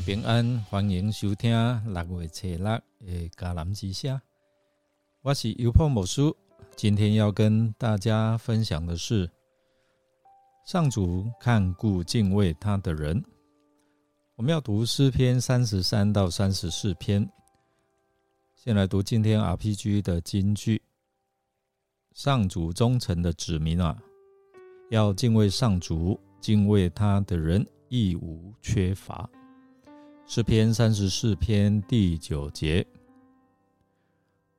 平安，欢迎收听六月七日的迦南之声。我是优破某书，今天要跟大家分享的是上主看顾敬畏他的人。我们要读诗篇三十三到三十四篇。先来读今天 RPG 的金句：上主忠诚的子民啊，要敬畏上主，敬畏他的人亦无缺乏。诗篇三十四篇第九节，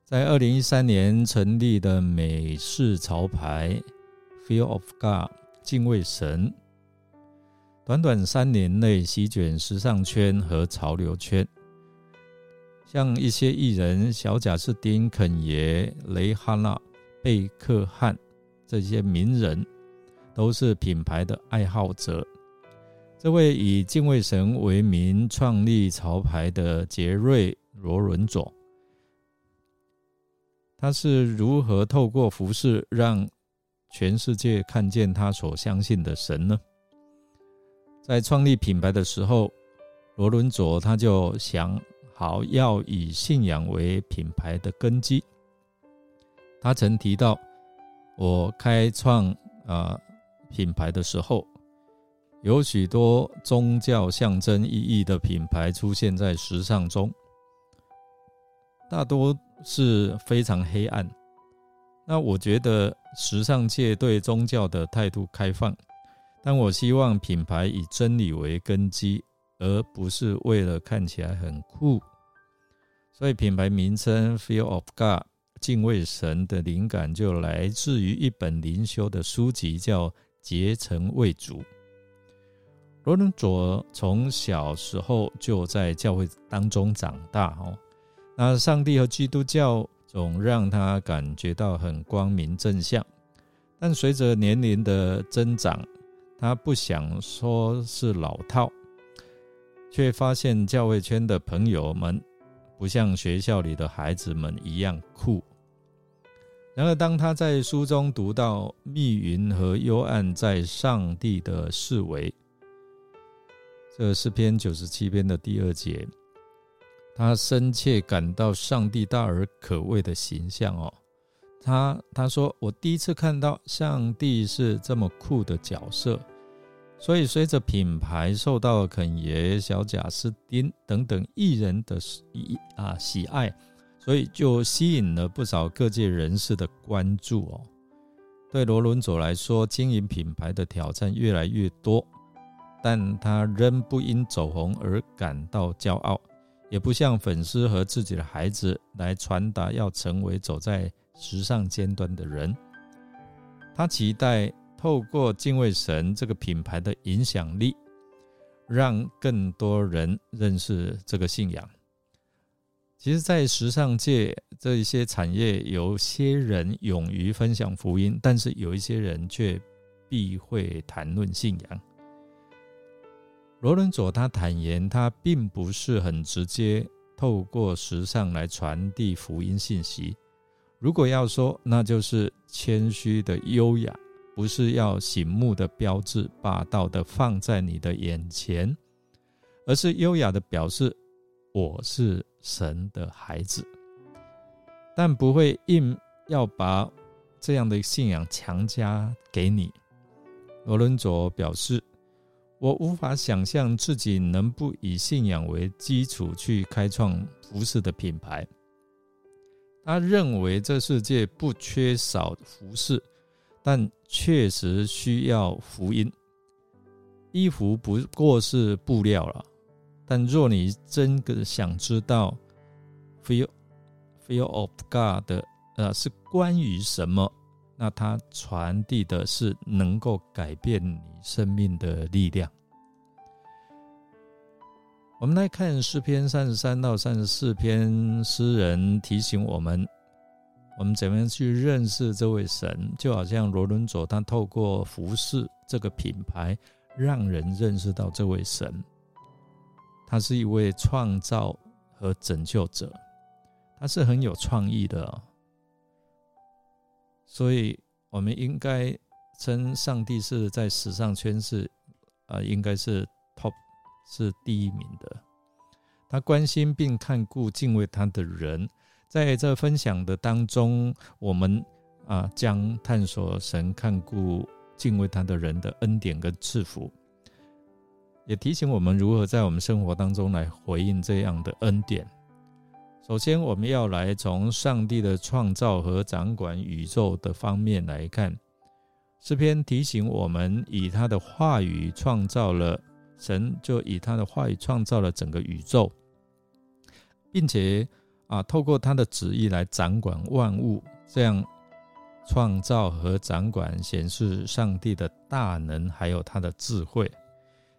在二零一三年成立的美式潮牌 “Fear of God” 敬畏神，短短三年内席卷时尚圈和潮流圈。像一些艺人小贾斯汀、肯爷、雷哈娜、贝克汉这些名人，都是品牌的爱好者。这位以敬畏神为名创立潮牌的杰瑞·罗伦佐，他是如何透过服饰让全世界看见他所相信的神呢？在创立品牌的时候，罗伦佐他就想好要以信仰为品牌的根基。他曾提到，我开创啊品牌的时候。有许多宗教象征意义的品牌出现在时尚中，大多是非常黑暗。那我觉得时尚界对宗教的态度开放，但我希望品牌以真理为根基，而不是为了看起来很酷。所以品牌名称 “Fear of God” 敬畏神的灵感就来自于一本灵修的书籍，叫《结成为主》。罗伦佐从小时候就在教会当中长大哦，那上帝和基督教总让他感觉到很光明正向，但随着年龄的增长，他不想说是老套，却发现教会圈的朋友们不像学校里的孩子们一样酷。然而，当他在书中读到密云和幽暗在上帝的视为。这诗篇九十七篇的第二节，他深切感到上帝大而可畏的形象哦。他他说：“我第一次看到上帝是这么酷的角色。”所以，随着品牌受到肯爷、小贾斯汀等等艺人的啊喜爱，所以就吸引了不少各界人士的关注哦。对罗伦佐来说，经营品牌的挑战越来越多。但他仍不因走红而感到骄傲，也不向粉丝和自己的孩子来传达要成为走在时尚尖端的人。他期待透过敬畏神这个品牌的影响力，让更多人认识这个信仰。其实，在时尚界这一些产业，有些人勇于分享福音，但是有一些人却避讳谈论信仰。罗伦佐他坦言，他并不是很直接透过时尚来传递福音信息。如果要说，那就是谦虚的优雅，不是要醒目的标志、霸道的放在你的眼前，而是优雅的表示我是神的孩子，但不会硬要把这样的信仰强加给你。罗伦佐表示。我无法想象自己能不以信仰为基础去开创服饰的品牌。他认为这世界不缺少服饰，但确实需要福音。衣服不过是布料了，但若你真的想知道 “feel feel of God” 的呃是关于什么？那它传递的是能够改变你生命的力量。我们来看诗篇三十三到三十四篇，诗人提醒我们，我们怎么样去认识这位神？就好像罗伦佐他透过服饰这个品牌，让人认识到这位神，他是一位创造和拯救者，他是很有创意的。所以，我们应该称上帝是在时尚圈是，啊，应该是 top 是第一名的他关心并看顾敬畏他的人。在这分享的当中，我们啊将探索神看顾敬畏他的人的恩典跟赐福，也提醒我们如何在我们生活当中来回应这样的恩典。首先，我们要来从上帝的创造和掌管宇宙的方面来看。诗篇提醒我们，以他的话语创造了神，就以他的话语创造了整个宇宙，并且啊，透过他的旨意来掌管万物，这样创造和掌管显示上帝的大能，还有他的智慧。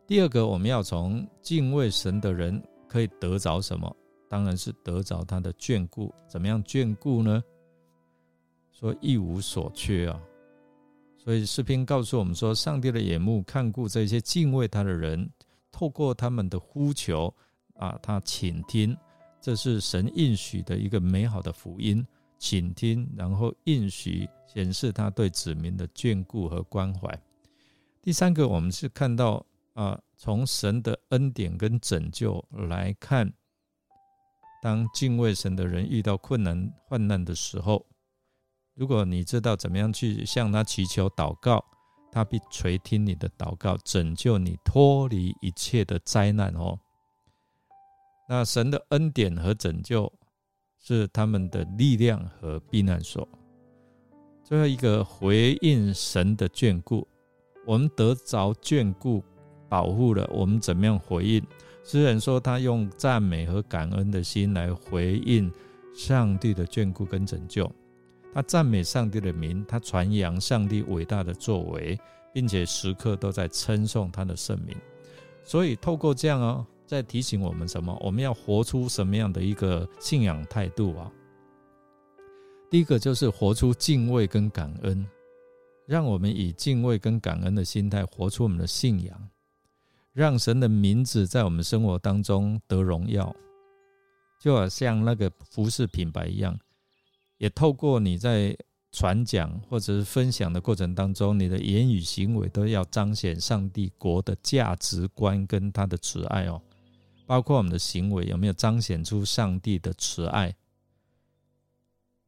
第二个，我们要从敬畏神的人可以得着什么？当然是得着他的眷顾，怎么样眷顾呢？说一无所缺啊！所以诗篇告诉我们说，上帝的眼目看顾这些敬畏他的人，透过他们的呼求啊，他倾听，这是神应许的一个美好的福音。倾听，然后应许显示他对子民的眷顾和关怀。第三个，我们是看到啊，从神的恩典跟拯救来看。当敬畏神的人遇到困难患难的时候，如果你知道怎么样去向他祈求祷告，他必垂听你的祷告，拯救你脱离一切的灾难哦。那神的恩典和拯救是他们的力量和避难所。最后一个回应神的眷顾，我们得着眷顾保护了，我们怎么样回应？诗人说：“他用赞美和感恩的心来回应上帝的眷顾跟拯救。他赞美上帝的名，他传扬上帝伟大的作为，并且时刻都在称颂他的圣名。所以，透过这样哦，在提醒我们什么？我们要活出什么样的一个信仰态度啊？第一个就是活出敬畏跟感恩，让我们以敬畏跟感恩的心态活出我们的信仰。”让神的名字在我们生活当中得荣耀，就好像那个服饰品牌一样，也透过你在传讲或者是分享的过程当中，你的言语行为都要彰显上帝国的价值观跟他的慈爱哦。包括我们的行为有没有彰显出上帝的慈爱？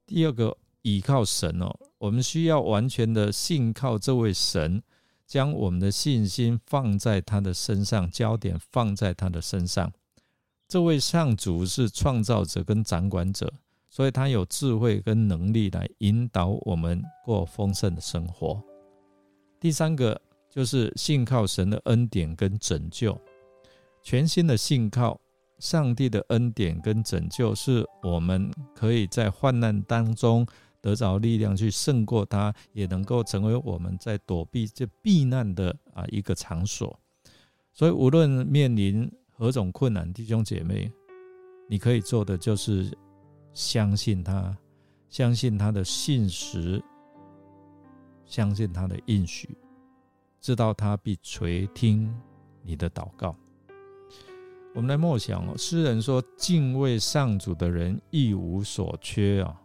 第二个，依靠神哦，我们需要完全的信靠这位神。将我们的信心放在他的身上，焦点放在他的身上。这位上主是创造者跟掌管者，所以他有智慧跟能力来引导我们过丰盛的生活。第三个就是信靠神的恩典跟拯救，全新的信靠上帝的恩典跟拯救，是我们可以在患难当中。得着力量去胜过它，也能够成为我们在躲避这避难的啊一个场所。所以，无论面临何种困难，弟兄姐妹，你可以做的就是相信他，相信他的信实，相信他的应许，知道他必垂听你的祷告。我们来默想哦，诗人说：“敬畏上主的人一无所缺啊。”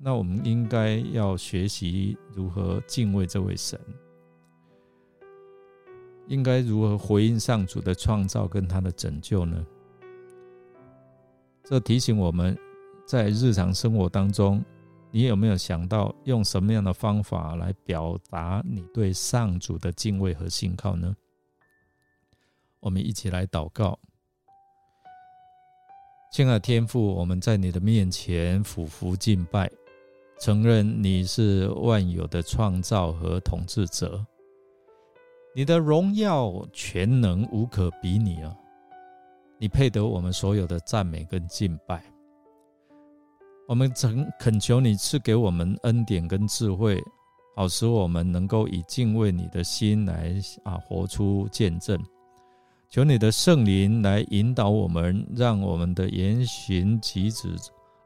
那我们应该要学习如何敬畏这位神，应该如何回应上主的创造跟他的拯救呢？这提醒我们在日常生活当中，你有没有想到用什么样的方法来表达你对上主的敬畏和信靠呢？我们一起来祷告，亲爱的天父，我们在你的面前俯伏敬拜。承认你是万有的创造和统治者，你的荣耀全能无可比拟啊！你配得我们所有的赞美跟敬拜。我们诚恳求你赐给我们恩典跟智慧，好使我们能够以敬畏你的心来啊活出见证。求你的圣灵来引导我们，让我们的言行举止。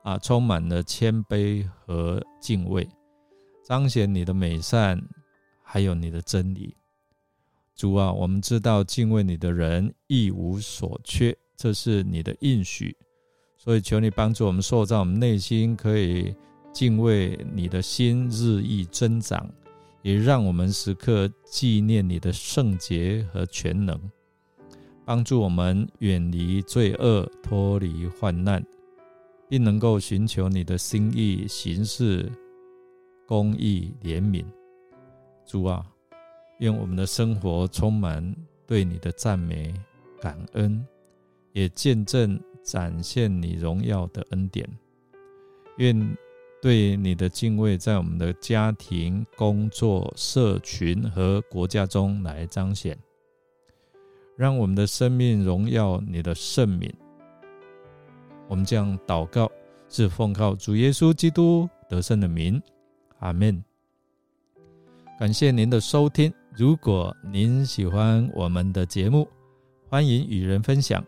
啊，充满了谦卑和敬畏，彰显你的美善，还有你的真理。主啊，我们知道敬畏你的人一无所缺，这是你的应许。所以求你帮助我们塑造我们内心，可以敬畏你的心日益增长，也让我们时刻纪念你的圣洁和全能。帮助我们远离罪恶，脱离患难，并能够寻求你的心意，行事公义、怜悯。主啊，愿我们的生活充满对你的赞美、感恩，也见证展现你荣耀的恩典。愿对你的敬畏在我们的家庭、工作、社群和国家中来彰显。让我们的生命荣耀你的圣名。我们将祷告，是奉靠主耶稣基督得胜的名。阿门。感谢您的收听。如果您喜欢我们的节目，欢迎与人分享。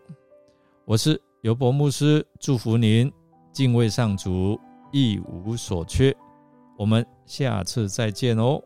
我是尤伯牧师，祝福您敬畏上主，一无所缺。我们下次再见哦。